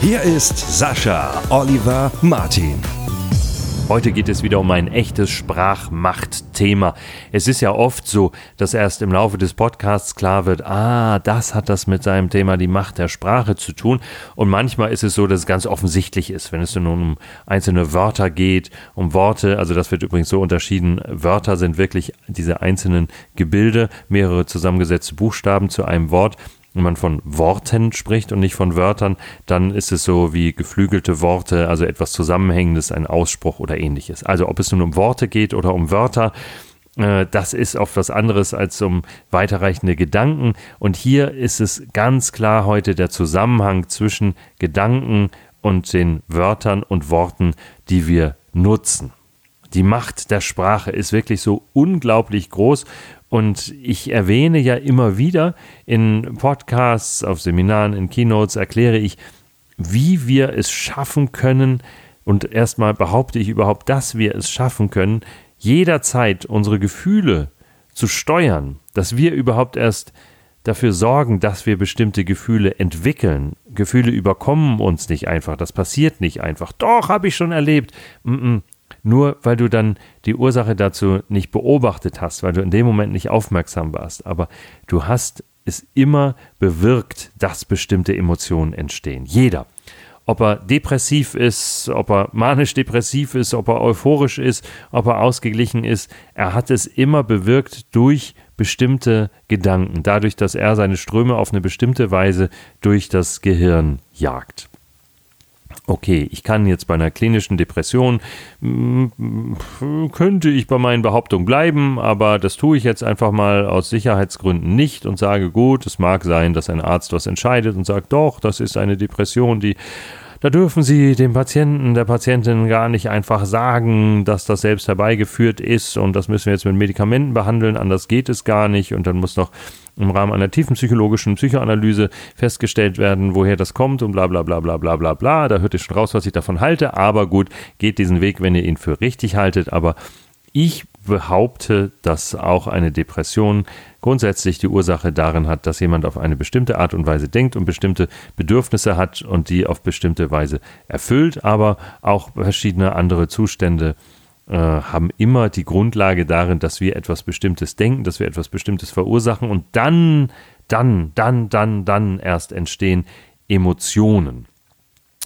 Hier ist Sascha Oliver Martin. Heute geht es wieder um ein echtes Sprachmacht-Thema. Es ist ja oft so, dass erst im Laufe des Podcasts klar wird, ah, das hat das mit seinem Thema die Macht der Sprache zu tun. Und manchmal ist es so, dass es ganz offensichtlich ist, wenn es nun um einzelne Wörter geht, um Worte. Also das wird übrigens so unterschieden. Wörter sind wirklich diese einzelnen Gebilde, mehrere zusammengesetzte Buchstaben zu einem Wort wenn man von Worten spricht und nicht von Wörtern, dann ist es so wie geflügelte Worte, also etwas Zusammenhängendes, ein Ausspruch oder ähnliches. Also ob es nun um Worte geht oder um Wörter, äh, das ist oft was anderes als um weiterreichende Gedanken. Und hier ist es ganz klar heute der Zusammenhang zwischen Gedanken und den Wörtern und Worten, die wir nutzen. Die Macht der Sprache ist wirklich so unglaublich groß und ich erwähne ja immer wieder in Podcasts, auf Seminaren, in Keynotes, erkläre ich, wie wir es schaffen können, und erstmal behaupte ich überhaupt, dass wir es schaffen können, jederzeit unsere Gefühle zu steuern, dass wir überhaupt erst dafür sorgen, dass wir bestimmte Gefühle entwickeln. Gefühle überkommen uns nicht einfach, das passiert nicht einfach. Doch, habe ich schon erlebt. Mm -mm nur weil du dann die Ursache dazu nicht beobachtet hast, weil du in dem Moment nicht aufmerksam warst. Aber du hast es immer bewirkt, dass bestimmte Emotionen entstehen. Jeder. Ob er depressiv ist, ob er manisch-depressiv ist, ob er euphorisch ist, ob er ausgeglichen ist, er hat es immer bewirkt durch bestimmte Gedanken, dadurch, dass er seine Ströme auf eine bestimmte Weise durch das Gehirn jagt okay, ich kann jetzt bei einer klinischen Depression, mm, könnte ich bei meinen Behauptungen bleiben, aber das tue ich jetzt einfach mal aus Sicherheitsgründen nicht und sage, gut, es mag sein, dass ein Arzt was entscheidet und sagt, doch, das ist eine Depression, die da dürfen Sie dem Patienten, der Patientin gar nicht einfach sagen, dass das selbst herbeigeführt ist und das müssen wir jetzt mit Medikamenten behandeln, anders geht es gar nicht und dann muss noch im Rahmen einer tiefen psychologischen Psychoanalyse festgestellt werden, woher das kommt und bla bla bla bla bla bla bla. Da hört ihr schon raus, was ich davon halte, aber gut, geht diesen Weg, wenn ihr ihn für richtig haltet, aber ich behaupte, dass auch eine Depression grundsätzlich die Ursache darin hat, dass jemand auf eine bestimmte Art und Weise denkt und bestimmte Bedürfnisse hat und die auf bestimmte Weise erfüllt, aber auch verschiedene andere Zustände äh, haben immer die Grundlage darin, dass wir etwas Bestimmtes denken, dass wir etwas Bestimmtes verursachen und dann, dann, dann, dann, dann erst entstehen Emotionen.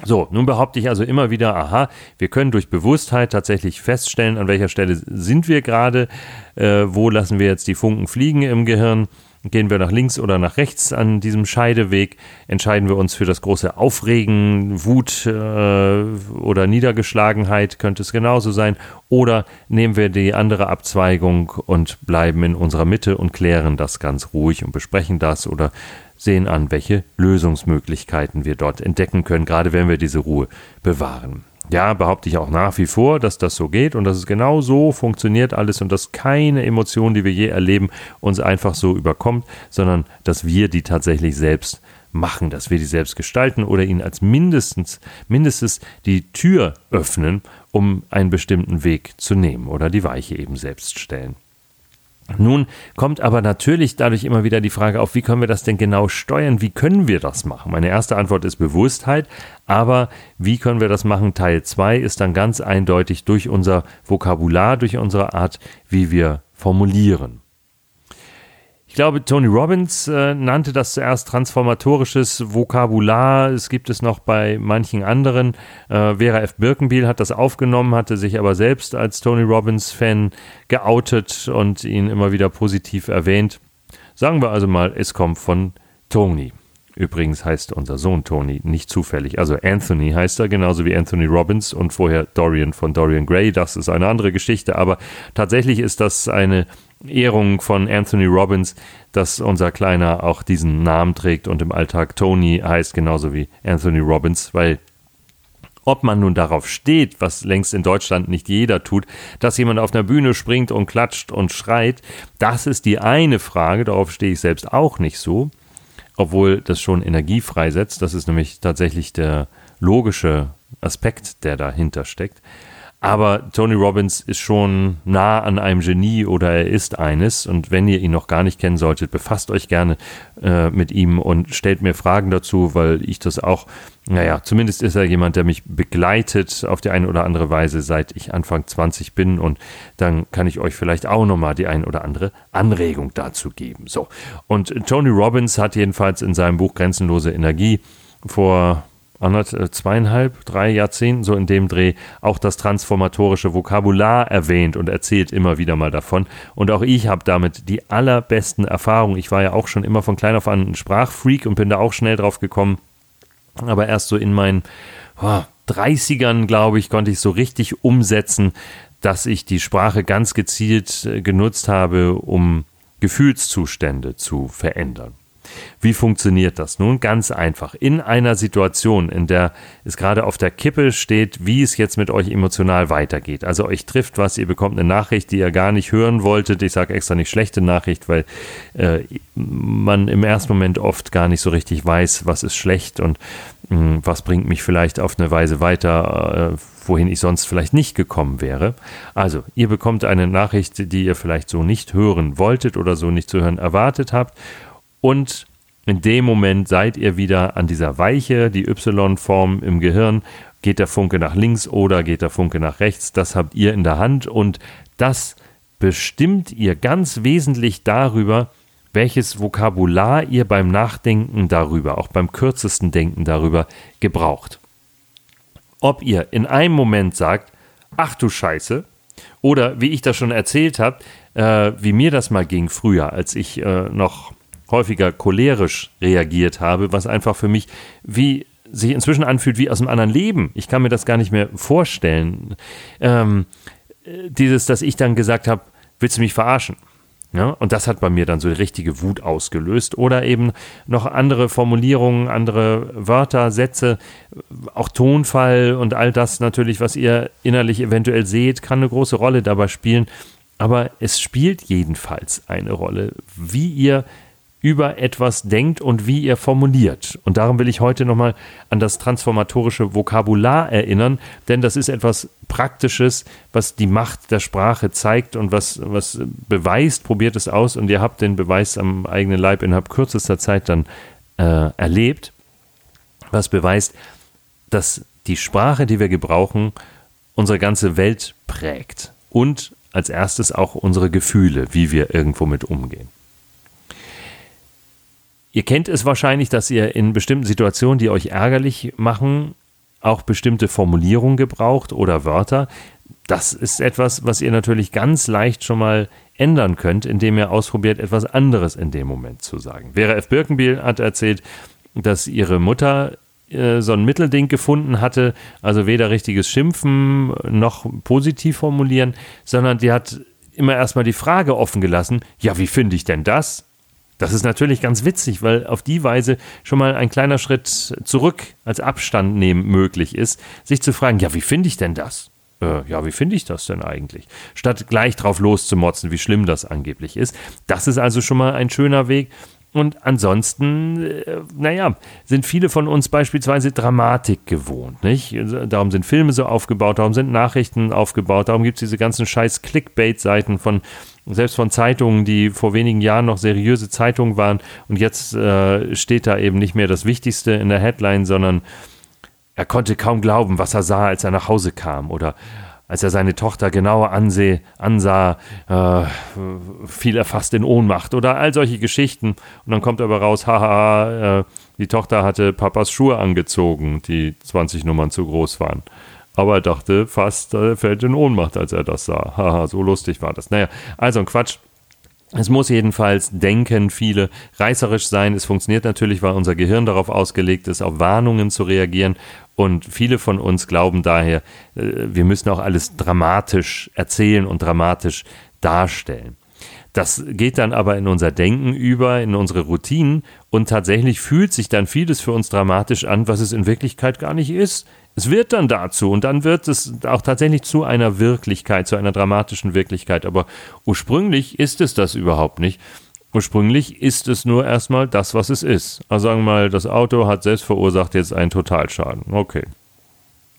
So, nun behaupte ich also immer wieder, aha, wir können durch Bewusstheit tatsächlich feststellen, an welcher Stelle sind wir gerade, äh, wo lassen wir jetzt die Funken fliegen im Gehirn Gehen wir nach links oder nach rechts an diesem Scheideweg? Entscheiden wir uns für das große Aufregen, Wut äh, oder Niedergeschlagenheit, könnte es genauso sein? Oder nehmen wir die andere Abzweigung und bleiben in unserer Mitte und klären das ganz ruhig und besprechen das oder sehen an, welche Lösungsmöglichkeiten wir dort entdecken können, gerade wenn wir diese Ruhe bewahren. Ja, behaupte ich auch nach wie vor, dass das so geht und dass es genau so funktioniert alles und dass keine Emotion, die wir je erleben, uns einfach so überkommt, sondern dass wir die tatsächlich selbst machen, dass wir die selbst gestalten oder ihnen als mindestens, mindestens die Tür öffnen, um einen bestimmten Weg zu nehmen oder die Weiche eben selbst stellen. Nun kommt aber natürlich dadurch immer wieder die Frage auf, wie können wir das denn genau steuern? Wie können wir das machen? Meine erste Antwort ist Bewusstheit, aber wie können wir das machen? Teil 2 ist dann ganz eindeutig durch unser Vokabular, durch unsere Art, wie wir formulieren. Ich glaube, Tony Robbins äh, nannte das zuerst transformatorisches Vokabular. Es gibt es noch bei manchen anderen. Äh, Vera F. Birkenbiel hat das aufgenommen, hatte sich aber selbst als Tony Robbins-Fan geoutet und ihn immer wieder positiv erwähnt. Sagen wir also mal, es kommt von Tony. Übrigens heißt unser Sohn Tony nicht zufällig. Also Anthony heißt er, genauso wie Anthony Robbins und vorher Dorian von Dorian Gray. Das ist eine andere Geschichte, aber tatsächlich ist das eine Ehrung von Anthony Robbins, dass unser Kleiner auch diesen Namen trägt und im Alltag Tony heißt, genauso wie Anthony Robbins, weil ob man nun darauf steht, was längst in Deutschland nicht jeder tut, dass jemand auf einer Bühne springt und klatscht und schreit, das ist die eine Frage, darauf stehe ich selbst auch nicht so, obwohl das schon Energie freisetzt, das ist nämlich tatsächlich der logische Aspekt, der dahinter steckt. Aber Tony Robbins ist schon nah an einem Genie oder er ist eines. Und wenn ihr ihn noch gar nicht kennen solltet, befasst euch gerne äh, mit ihm und stellt mir Fragen dazu, weil ich das auch, naja, zumindest ist er jemand, der mich begleitet auf die eine oder andere Weise, seit ich Anfang 20 bin. Und dann kann ich euch vielleicht auch nochmal die ein oder andere Anregung dazu geben. So. Und Tony Robbins hat jedenfalls in seinem Buch Grenzenlose Energie vor äh, zweieinhalb, drei Jahrzehnten, so in dem Dreh, auch das transformatorische Vokabular erwähnt und erzählt immer wieder mal davon. Und auch ich habe damit die allerbesten Erfahrungen. Ich war ja auch schon immer von klein auf an ein Sprachfreak und bin da auch schnell drauf gekommen. Aber erst so in meinen oh, 30ern, glaube ich, konnte ich so richtig umsetzen, dass ich die Sprache ganz gezielt äh, genutzt habe, um Gefühlszustände zu verändern. Wie funktioniert das nun? Ganz einfach. In einer Situation, in der es gerade auf der Kippe steht, wie es jetzt mit euch emotional weitergeht. Also euch trifft was, ihr bekommt eine Nachricht, die ihr gar nicht hören wolltet. Ich sage extra nicht schlechte Nachricht, weil äh, man im ersten Moment oft gar nicht so richtig weiß, was ist schlecht und mh, hm, was bringt mich vielleicht auf eine Weise weiter, äh, wohin ich sonst vielleicht nicht gekommen wäre. Also, ihr bekommt eine Nachricht, die ihr vielleicht so nicht hören wolltet oder so nicht zu hören erwartet habt und in dem Moment seid ihr wieder an dieser Weiche, die Y-Form im Gehirn. Geht der Funke nach links oder geht der Funke nach rechts? Das habt ihr in der Hand und das bestimmt ihr ganz wesentlich darüber, welches Vokabular ihr beim Nachdenken darüber, auch beim kürzesten Denken darüber, gebraucht. Ob ihr in einem Moment sagt, ach du Scheiße, oder wie ich das schon erzählt habe, äh, wie mir das mal ging früher, als ich äh, noch häufiger cholerisch reagiert habe, was einfach für mich wie sich inzwischen anfühlt wie aus einem anderen Leben. Ich kann mir das gar nicht mehr vorstellen. Ähm, dieses, dass ich dann gesagt habe, willst du mich verarschen? Ja, und das hat bei mir dann so richtige Wut ausgelöst. Oder eben noch andere Formulierungen, andere Wörter, Sätze, auch Tonfall und all das natürlich, was ihr innerlich eventuell seht, kann eine große Rolle dabei spielen. Aber es spielt jedenfalls eine Rolle, wie ihr über etwas denkt und wie ihr formuliert. Und darum will ich heute nochmal an das transformatorische Vokabular erinnern, denn das ist etwas Praktisches, was die Macht der Sprache zeigt und was, was beweist, probiert es aus und ihr habt den Beweis am eigenen Leib innerhalb kürzester Zeit dann äh, erlebt, was beweist, dass die Sprache, die wir gebrauchen, unsere ganze Welt prägt und als erstes auch unsere Gefühle, wie wir irgendwo mit umgehen. Ihr kennt es wahrscheinlich, dass ihr in bestimmten Situationen, die euch ärgerlich machen, auch bestimmte Formulierungen gebraucht oder Wörter. Das ist etwas, was ihr natürlich ganz leicht schon mal ändern könnt, indem ihr ausprobiert, etwas anderes in dem Moment zu sagen. Vera F. Birkenbiel hat erzählt, dass ihre Mutter äh, so ein Mittelding gefunden hatte, also weder richtiges Schimpfen noch positiv formulieren, sondern die hat immer erstmal die Frage offen gelassen, ja, wie finde ich denn das? Das ist natürlich ganz witzig, weil auf die Weise schon mal ein kleiner Schritt zurück als Abstand nehmen möglich ist, sich zu fragen, ja, wie finde ich denn das? Äh, ja, wie finde ich das denn eigentlich? Statt gleich drauf loszumotzen, wie schlimm das angeblich ist. Das ist also schon mal ein schöner Weg. Und ansonsten, äh, naja, sind viele von uns beispielsweise Dramatik gewohnt, nicht? Darum sind Filme so aufgebaut, darum sind Nachrichten aufgebaut, darum gibt es diese ganzen scheiß Clickbait-Seiten von selbst von Zeitungen, die vor wenigen Jahren noch seriöse Zeitungen waren und jetzt äh, steht da eben nicht mehr das Wichtigste in der Headline, sondern er konnte kaum glauben, was er sah, als er nach Hause kam oder als er seine Tochter genauer anseh, ansah, äh, fiel er fast in Ohnmacht oder all solche Geschichten. Und dann kommt aber raus, haha, äh, die Tochter hatte Papas Schuhe angezogen, die 20 Nummern zu groß waren aber er dachte fast, er fällt in Ohnmacht, als er das sah. Haha, so lustig war das. Naja, also ein Quatsch. Es muss jedenfalls denken, viele reißerisch sein. Es funktioniert natürlich, weil unser Gehirn darauf ausgelegt ist, auf Warnungen zu reagieren. Und viele von uns glauben daher, äh, wir müssen auch alles dramatisch erzählen und dramatisch darstellen. Das geht dann aber in unser Denken über, in unsere Routinen und tatsächlich fühlt sich dann vieles für uns dramatisch an, was es in Wirklichkeit gar nicht ist. Es wird dann dazu und dann wird es auch tatsächlich zu einer Wirklichkeit, zu einer dramatischen Wirklichkeit. Aber ursprünglich ist es das überhaupt nicht. Ursprünglich ist es nur erstmal das, was es ist. Also sagen wir mal, das Auto hat selbst verursacht jetzt einen Totalschaden. Okay.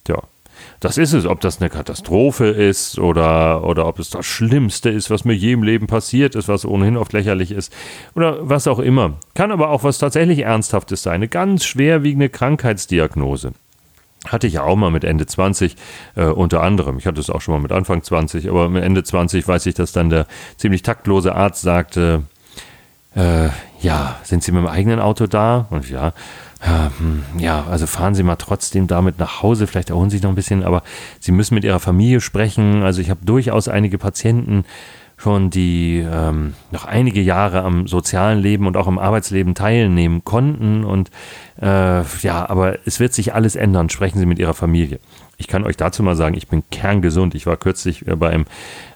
Tja. Das ist es, ob das eine Katastrophe ist oder, oder ob es das Schlimmste ist, was mir je im Leben passiert ist, was ohnehin oft lächerlich ist oder was auch immer. Kann aber auch was tatsächlich Ernsthaftes sein, eine ganz schwerwiegende Krankheitsdiagnose. Hatte ich ja auch mal mit Ende 20, äh, unter anderem. Ich hatte es auch schon mal mit Anfang 20, aber mit Ende 20 weiß ich, dass dann der ziemlich taktlose Arzt sagte, äh, ja, sind Sie mit dem eigenen Auto da? Und ja, hm, ja, also fahren Sie mal trotzdem damit nach Hause, vielleicht erholen Sie sich noch ein bisschen, aber Sie müssen mit Ihrer Familie sprechen. Also ich habe durchaus einige Patienten schon, die ähm, noch einige Jahre am sozialen Leben und auch am Arbeitsleben teilnehmen konnten. Und äh, ja, aber es wird sich alles ändern. Sprechen Sie mit Ihrer Familie. Ich kann euch dazu mal sagen, ich bin kerngesund. Ich war kürzlich bei einem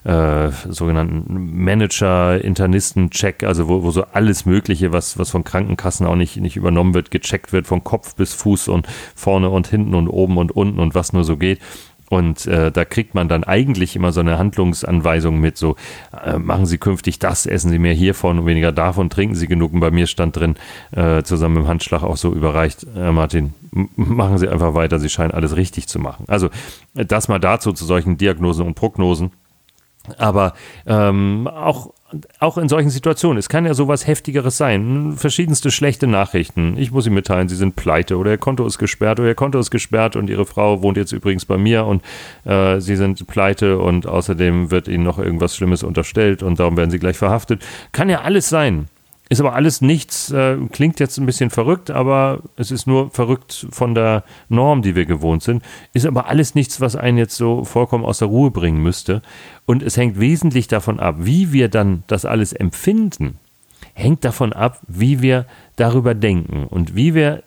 äh, sogenannten Manager-Internisten-Check, also wo, wo so alles Mögliche, was, was von Krankenkassen auch nicht, nicht übernommen wird, gecheckt wird, von Kopf bis Fuß und vorne und hinten und oben und unten und was nur so geht. Und äh, da kriegt man dann eigentlich immer so eine Handlungsanweisung mit, so äh, machen Sie künftig das, essen Sie mehr hiervon und weniger davon, trinken Sie genug. Und bei mir stand drin, äh, zusammen dem Handschlag auch so überreicht, äh, Martin, machen Sie einfach weiter, Sie scheinen alles richtig zu machen. Also das mal dazu zu solchen Diagnosen und Prognosen. Aber ähm, auch auch in solchen Situationen, es kann ja sowas Heftigeres sein. Verschiedenste schlechte Nachrichten. Ich muss Ihnen mitteilen, Sie sind pleite oder Ihr Konto ist gesperrt oder Ihr Konto ist gesperrt und Ihre Frau wohnt jetzt übrigens bei mir und äh, Sie sind pleite und außerdem wird Ihnen noch irgendwas Schlimmes unterstellt und darum werden Sie gleich verhaftet. Kann ja alles sein. Ist aber alles nichts, äh, klingt jetzt ein bisschen verrückt, aber es ist nur verrückt von der Norm, die wir gewohnt sind. Ist aber alles nichts, was einen jetzt so vollkommen aus der Ruhe bringen müsste. Und es hängt wesentlich davon ab, wie wir dann das alles empfinden, hängt davon ab, wie wir darüber denken. Und wie wir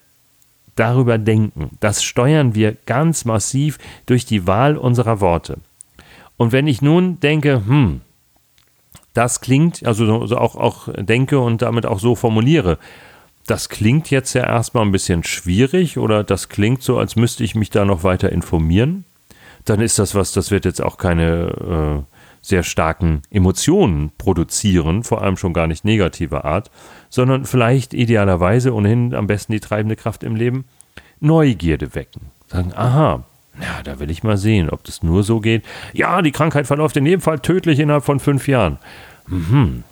darüber denken, das steuern wir ganz massiv durch die Wahl unserer Worte. Und wenn ich nun denke, hm, das klingt, also auch, auch denke und damit auch so formuliere, das klingt jetzt ja erstmal ein bisschen schwierig oder das klingt so, als müsste ich mich da noch weiter informieren, dann ist das was, das wird jetzt auch keine äh, sehr starken Emotionen produzieren, vor allem schon gar nicht negativer Art, sondern vielleicht idealerweise ohnehin am besten die treibende Kraft im Leben, Neugierde wecken. Sagen, aha, ja, da will ich mal sehen, ob das nur so geht. Ja, die Krankheit verläuft in jedem Fall tödlich innerhalb von fünf Jahren. Mhm.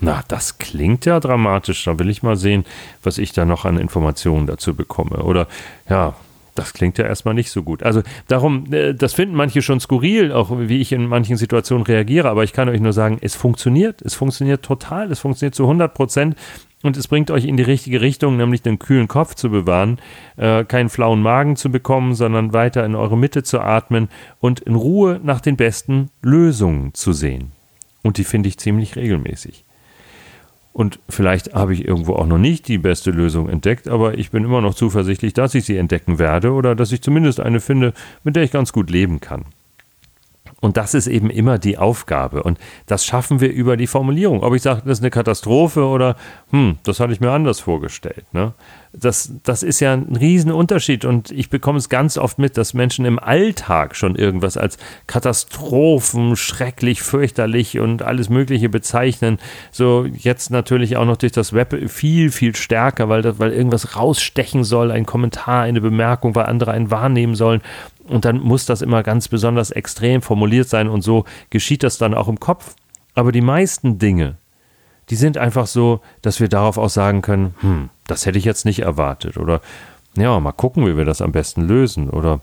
Na, das klingt ja dramatisch. Da will ich mal sehen, was ich da noch an Informationen dazu bekomme. Oder ja, das klingt ja erstmal nicht so gut. Also darum, äh, das finden manche schon skurril, auch wie ich in manchen Situationen reagiere. Aber ich kann euch nur sagen, es funktioniert. Es funktioniert total. Es funktioniert zu 100 Prozent. Und es bringt euch in die richtige Richtung, nämlich den kühlen Kopf zu bewahren, äh, keinen flauen Magen zu bekommen, sondern weiter in eure Mitte zu atmen und in Ruhe nach den besten Lösungen zu sehen. Und die finde ich ziemlich regelmäßig. Und vielleicht habe ich irgendwo auch noch nicht die beste Lösung entdeckt, aber ich bin immer noch zuversichtlich, dass ich sie entdecken werde oder dass ich zumindest eine finde, mit der ich ganz gut leben kann. Und das ist eben immer die Aufgabe. Und das schaffen wir über die Formulierung. Ob ich sage, das ist eine Katastrophe oder, hm, das hatte ich mir anders vorgestellt. Ne? Das, das ist ja ein Riesenunterschied. Und ich bekomme es ganz oft mit, dass Menschen im Alltag schon irgendwas als Katastrophen, schrecklich, fürchterlich und alles Mögliche bezeichnen. So jetzt natürlich auch noch durch das Web viel, viel stärker, weil, weil irgendwas rausstechen soll, ein Kommentar, eine Bemerkung, weil andere einen wahrnehmen sollen. Und dann muss das immer ganz besonders extrem formuliert sein und so geschieht das dann auch im Kopf. Aber die meisten Dinge, die sind einfach so, dass wir darauf auch sagen können, hm, das hätte ich jetzt nicht erwartet. Oder ja, mal gucken, wie wir das am besten lösen. Oder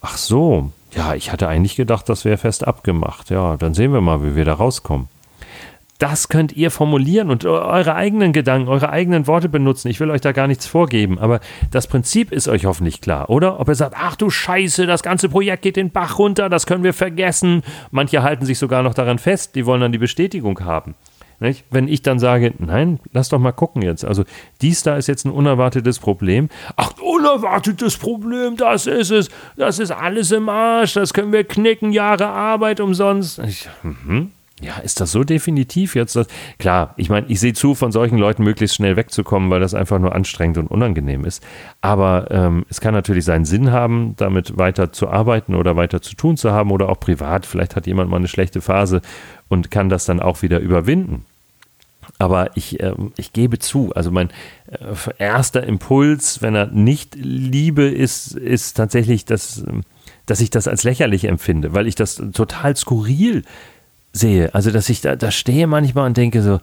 ach so, ja, ich hatte eigentlich gedacht, das wäre fest abgemacht. Ja, dann sehen wir mal, wie wir da rauskommen das könnt ihr formulieren und eure eigenen Gedanken, eure eigenen Worte benutzen. Ich will euch da gar nichts vorgeben, aber das Prinzip ist euch hoffentlich klar, oder? Ob ihr sagt, ach du Scheiße, das ganze Projekt geht den Bach runter, das können wir vergessen. Manche halten sich sogar noch daran fest, die wollen dann die Bestätigung haben. Nicht? Wenn ich dann sage, nein, lass doch mal gucken jetzt. Also dies da ist jetzt ein unerwartetes Problem. Ach, unerwartetes Problem, das ist es. Das ist alles im Arsch, das können wir knicken, Jahre Arbeit umsonst. Ich, mhm. ja, ist das so definitiv jetzt? Dass, klar, ich meine, ich sehe zu, von solchen Leuten möglichst schnell wegzukommen, weil das einfach nur anstrengend und unangenehm ist. Aber ähm, es kann natürlich seinen Sinn haben, damit weiter zu arbeiten oder weiter zu tun zu haben oder auch privat. Vielleicht hat jemand mal eine schlechte Phase und kann das dann auch wieder überwinden. Aber ich, äh, ich gebe zu, also mein äh, erster Impuls, wenn er nicht Liebe ist, ist tatsächlich, dass, dass ich das als lächerlich empfinde, weil ich das total skurril sehe. Also, dass ich da, da stehe manchmal und denke so,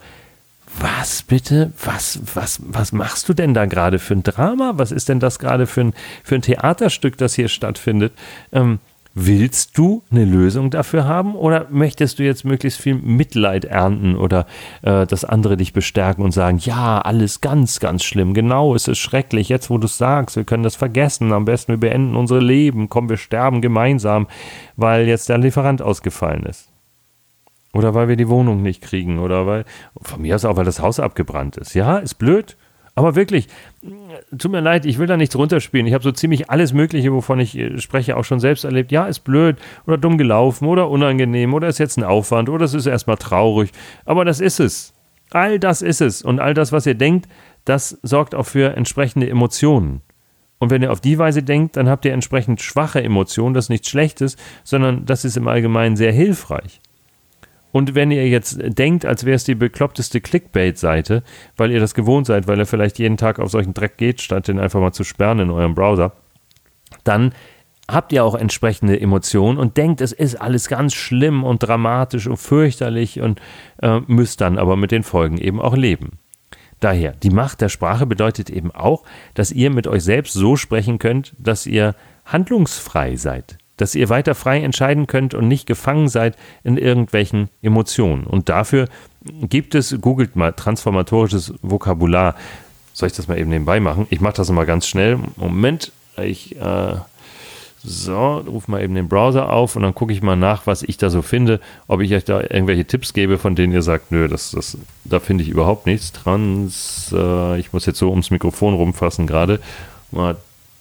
was bitte? Was, was, was machst du denn da gerade für ein Drama? Was ist denn das gerade für ein, für ein Theaterstück, das hier stattfindet? Ähm, willst du eine Lösung dafür haben oder möchtest du jetzt möglichst viel Mitleid ernten oder äh, dass andere dich bestärken und sagen, ja, alles ganz, ganz schlimm, genau, es ist schrecklich, jetzt wo du es sagst, wir können das vergessen, am besten wir beenden unsere Leben, komm, wir sterben gemeinsam, weil jetzt der Lieferant ausgefallen ist. Oder weil wir die Wohnung nicht kriegen. Oder weil, von mir aus auch, weil das Haus abgebrannt ist. Ja, ist blöd. Aber wirklich, tut mir leid, ich will da nichts runterspielen. Ich habe so ziemlich alles Mögliche, wovon ich äh, spreche, auch schon selbst erlebt. Ja, ist blöd oder dumm gelaufen oder unangenehm oder ist jetzt ein Aufwand oder es ist erstmal traurig. Aber das ist es. All das ist es. Und all das, was ihr denkt, das sorgt auch für entsprechende Emotionen. Und wenn ihr auf die Weise denkt, dann habt ihr entsprechend schwache Emotionen. Das ist nichts Schlechtes, sondern das ist im Allgemeinen sehr hilfreich. Und wenn ihr jetzt denkt, als wäre es die bekloppteste Clickbait-Seite, weil ihr das gewohnt seid, weil ihr vielleicht jeden Tag auf solchen Dreck geht, statt den einfach mal zu sperren in eurem Browser, dann habt ihr auch entsprechende Emotionen und denkt, es ist alles ganz schlimm und dramatisch und fürchterlich und äh, müsst dann aber mit den Folgen eben auch leben. Daher, die Macht der Sprache bedeutet eben auch, dass ihr mit euch selbst so sprechen könnt, dass ihr handlungsfrei seid dass ihr weiter frei entscheiden könnt und nicht gefangen seid in irgendwelchen Emotionen. Und dafür gibt es, googelt mal transformatorisches Vokabular. Soll ich das mal eben nebenbei machen? Ich mache das mal ganz schnell. Moment, ich äh, so, rufe mal eben den Browser auf und dann gucke ich mal nach, was ich da so finde, ob ich euch da irgendwelche Tipps gebe, von denen ihr sagt, nö, das, das, da finde ich überhaupt nichts. Trans, äh, ich muss jetzt so ums Mikrofon rumfassen gerade.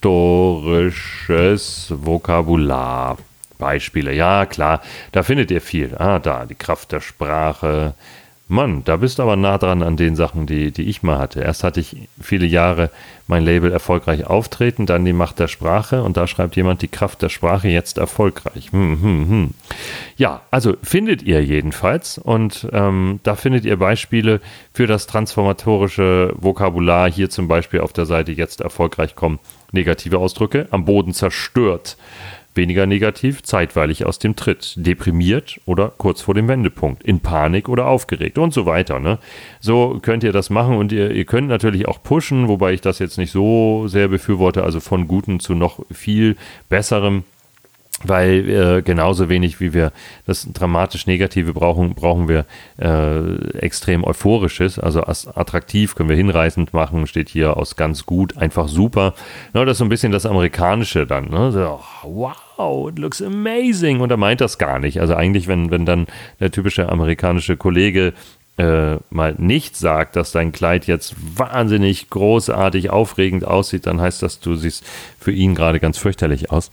Historisches Vokabular. Beispiele, ja klar, da findet ihr viel. Ah, da, die Kraft der Sprache. Mann, da bist du aber nah dran an den Sachen, die, die ich mal hatte. Erst hatte ich viele Jahre mein Label erfolgreich auftreten, dann die Macht der Sprache und da schreibt jemand die Kraft der Sprache jetzt erfolgreich. Hm, hm, hm. Ja, also findet ihr jedenfalls und ähm, da findet ihr Beispiele für das transformatorische Vokabular hier zum Beispiel auf der Seite jetzt erfolgreich kommen Negative Ausdrücke, am Boden zerstört. Weniger negativ, zeitweilig aus dem Tritt, deprimiert oder kurz vor dem Wendepunkt, in Panik oder aufgeregt und so weiter. Ne? So könnt ihr das machen und ihr, ihr könnt natürlich auch pushen, wobei ich das jetzt nicht so sehr befürworte, also von Guten zu noch viel Besserem weil äh, genauso wenig wie wir das dramatisch Negative brauchen, brauchen wir äh, extrem Euphorisches, also attraktiv können wir hinreißend machen, steht hier aus ganz gut, einfach super. Ja, das ist so ein bisschen das Amerikanische dann, ne? so, wow, it looks amazing und er meint das gar nicht. Also eigentlich, wenn, wenn dann der typische amerikanische Kollege äh, mal nicht sagt, dass dein Kleid jetzt wahnsinnig großartig aufregend aussieht, dann heißt das, du siehst für ihn gerade ganz fürchterlich aus.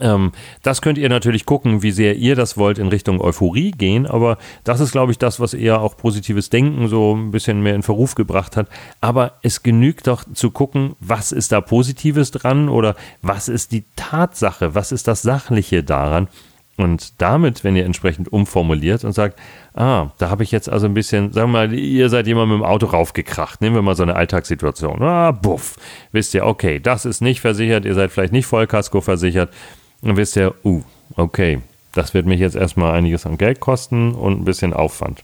Ähm, das könnt ihr natürlich gucken, wie sehr ihr das wollt, in Richtung Euphorie gehen, aber das ist, glaube ich, das, was eher auch positives Denken so ein bisschen mehr in Verruf gebracht hat. Aber es genügt doch zu gucken, was ist da Positives dran oder was ist die Tatsache, was ist das Sachliche daran. Und damit, wenn ihr entsprechend umformuliert und sagt, ah, da habe ich jetzt also ein bisschen, sagen wir mal, ihr seid jemand mit dem Auto raufgekracht. Nehmen wir mal so eine Alltagssituation. Ah, buff. Wisst ihr, okay, das ist nicht versichert, ihr seid vielleicht nicht Vollkasko versichert dann wisst ihr, uh, okay, das wird mich jetzt erstmal einiges an Geld kosten und ein bisschen Aufwand.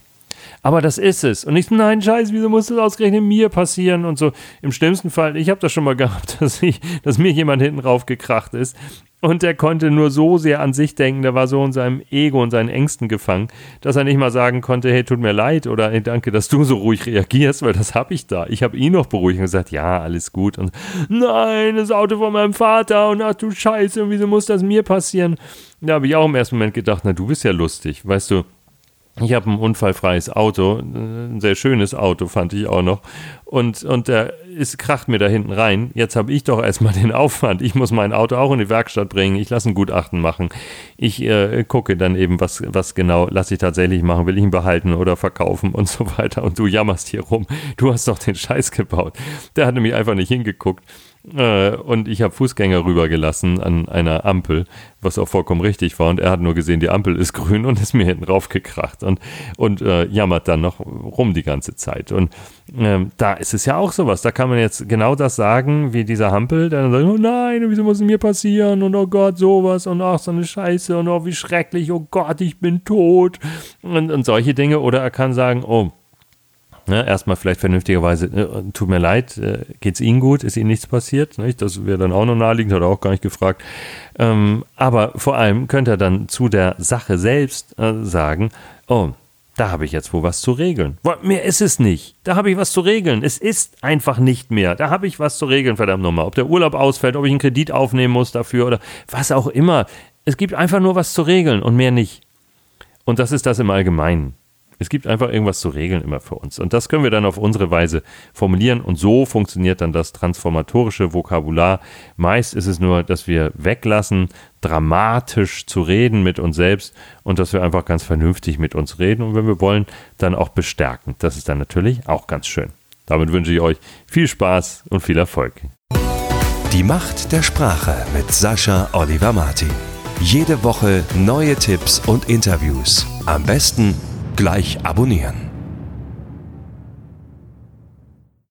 Aber das ist es. Und ich, nein, scheiße, wieso muss das ausgerechnet mir passieren? Und so, im schlimmsten Fall, ich habe das schon mal gehabt, dass, ich, dass mir jemand hinten raufgekracht ist und der konnte nur so sehr an sich denken, der war so in seinem Ego und seinen Ängsten gefangen, dass er nicht mal sagen konnte, hey, tut mir leid oder hey, danke, dass du so ruhig reagierst, weil das habe ich da. Ich habe ihn noch beruhigt und gesagt, ja, alles gut. Und nein, das Auto von meinem Vater und ach du Scheiße, wieso muss das mir passieren? Da habe ich auch im ersten Moment gedacht, na, du bist ja lustig, weißt du. Ich habe ein unfallfreies Auto, ein sehr schönes Auto fand ich auch noch. Und, und der es kracht mir da hinten rein. Jetzt habe ich doch erstmal den Aufwand. Ich muss mein Auto auch in die Werkstatt bringen. Ich lasse ein Gutachten machen. Ich äh, gucke dann eben, was, was genau lasse ich tatsächlich machen. Will ich ihn behalten oder verkaufen und so weiter. Und du jammerst hier rum. Du hast doch den Scheiß gebaut. Der hat nämlich einfach nicht hingeguckt. Äh, und ich habe Fußgänger rübergelassen an einer Ampel, was auch vollkommen richtig war. Und er hat nur gesehen, die Ampel ist grün und ist mir hinten raufgekracht und, und äh, jammert dann noch rum die ganze Zeit. Und ähm, da ist es ja auch sowas. Da kann man jetzt genau das sagen, wie dieser Hampel, der dann sagt, oh nein, wieso muss es mir passieren? Und oh Gott, sowas und ach, so eine Scheiße und oh, wie schrecklich, oh Gott, ich bin tot. Und, und solche Dinge. Oder er kann sagen, oh, Ne, erstmal vielleicht vernünftigerweise, äh, tut mir leid, äh, geht's Ihnen gut, ist Ihnen nichts passiert? Nicht? Das wäre dann auch noch naheliegend, hat er auch gar nicht gefragt. Ähm, aber vor allem könnte er dann zu der Sache selbst äh, sagen, oh, da habe ich jetzt wohl was zu regeln. Mehr ist es nicht. Da habe ich was zu regeln. Es ist einfach nicht mehr. Da habe ich was zu regeln, verdammt nochmal. Ob der Urlaub ausfällt, ob ich einen Kredit aufnehmen muss dafür oder was auch immer. Es gibt einfach nur was zu regeln und mehr nicht. Und das ist das im Allgemeinen. Es gibt einfach irgendwas zu regeln immer für uns. Und das können wir dann auf unsere Weise formulieren. Und so funktioniert dann das transformatorische Vokabular. Meist ist es nur, dass wir weglassen, dramatisch zu reden mit uns selbst und dass wir einfach ganz vernünftig mit uns reden. Und wenn wir wollen, dann auch bestärken. Das ist dann natürlich auch ganz schön. Damit wünsche ich euch viel Spaß und viel Erfolg. Die Macht der Sprache mit Sascha Oliver Martin. Jede Woche neue Tipps und Interviews. Am besten gleich abonnieren.